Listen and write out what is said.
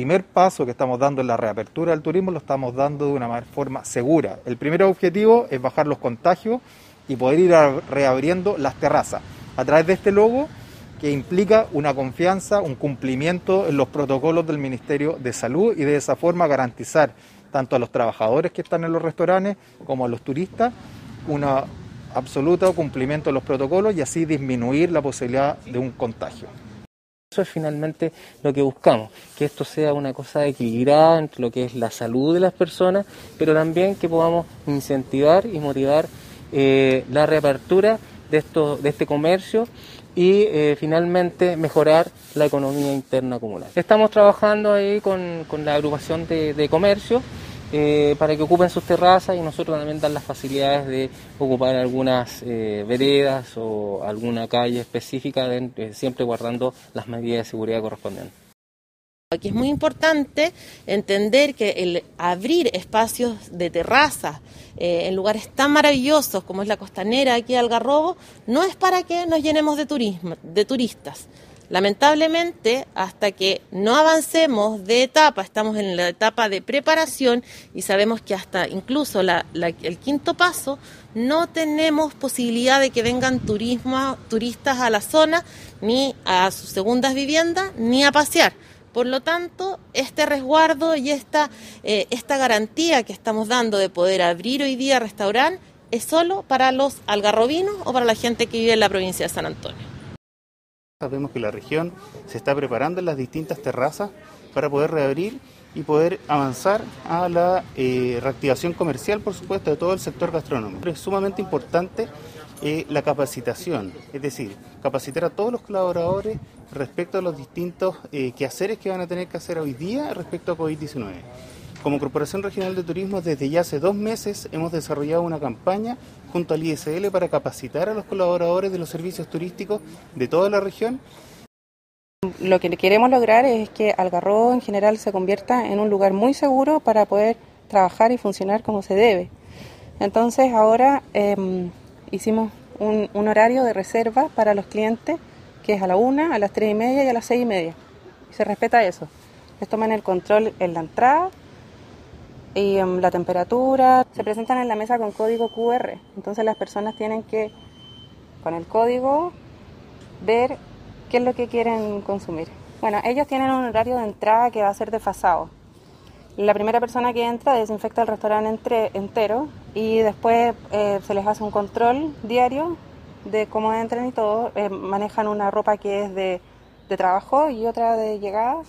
primer paso que estamos dando en la reapertura del turismo lo estamos dando de una forma segura. El primer objetivo es bajar los contagios y poder ir reabriendo las terrazas a través de este logo que implica una confianza, un cumplimiento en los protocolos del Ministerio de Salud y de esa forma garantizar tanto a los trabajadores que están en los restaurantes como a los turistas un absoluto cumplimiento de los protocolos y así disminuir la posibilidad de un contagio. Eso es finalmente lo que buscamos, que esto sea una cosa equilibrada entre lo que es la salud de las personas, pero también que podamos incentivar y motivar eh, la reapertura de, esto, de este comercio y eh, finalmente mejorar la economía interna acumulada. Estamos trabajando ahí con, la agrupación de, comercio eh, para que ocupen sus terrazas y nosotros también dar las facilidades de ocupar algunas eh, veredas o alguna calle específica, siempre guardando las medidas de seguridad correspondientes. Aquí es muy importante entender que el abrir espacios de terraza eh, en lugares tan maravillosos como es la costanera aquí de Algarrobo no es para que nos llenemos de, turismo, de turistas. Lamentablemente, hasta que no avancemos de etapa, estamos en la etapa de preparación y sabemos que hasta incluso el quinto paso no tenemos posibilidad de que vengan turismo, turistas a la zona, ni a sus segundas viviendas, ni a pasear. Por lo tanto, este resguardo y esta, eh, esta garantía que estamos dando de poder abrir hoy día restaurante es solo para los algarrobinos o para la gente que vive en la provincia de San Antonio. Sabemos que la región se está preparando en las distintas terrazas para poder reabrir y poder avanzar a la eh, reactivación comercial, por supuesto, de todo el sector gastronómico. Es sumamente importante eh, la capacitación, es decir, capacitar a todos los colaboradores respecto a los distintos eh, quehaceres que van a tener que hacer hoy día respecto a COVID-19. Como Corporación Regional de Turismo, desde ya hace dos meses hemos desarrollado una campaña junto al ISL para capacitar a los colaboradores de los servicios turísticos de toda la región. Lo que queremos lograr es que Algarrobo en general se convierta en un lugar muy seguro para poder trabajar y funcionar como se debe. Entonces ahora em, hicimos un, un horario de reserva para los clientes que es a la una, a las tres y media y a las seis y media. Y se respeta eso. Les toman el control en la entrada y em, la temperatura. Se presentan en la mesa con código QR. Entonces las personas tienen que, con el código, ver qué es lo que quieren consumir. Bueno, ellos tienen un horario de entrada que va a ser desfasado. La primera persona que entra desinfecta el restaurante entero y después eh, se les hace un control diario de cómo entran y todo, eh, manejan una ropa que es de, de trabajo y otra de llegada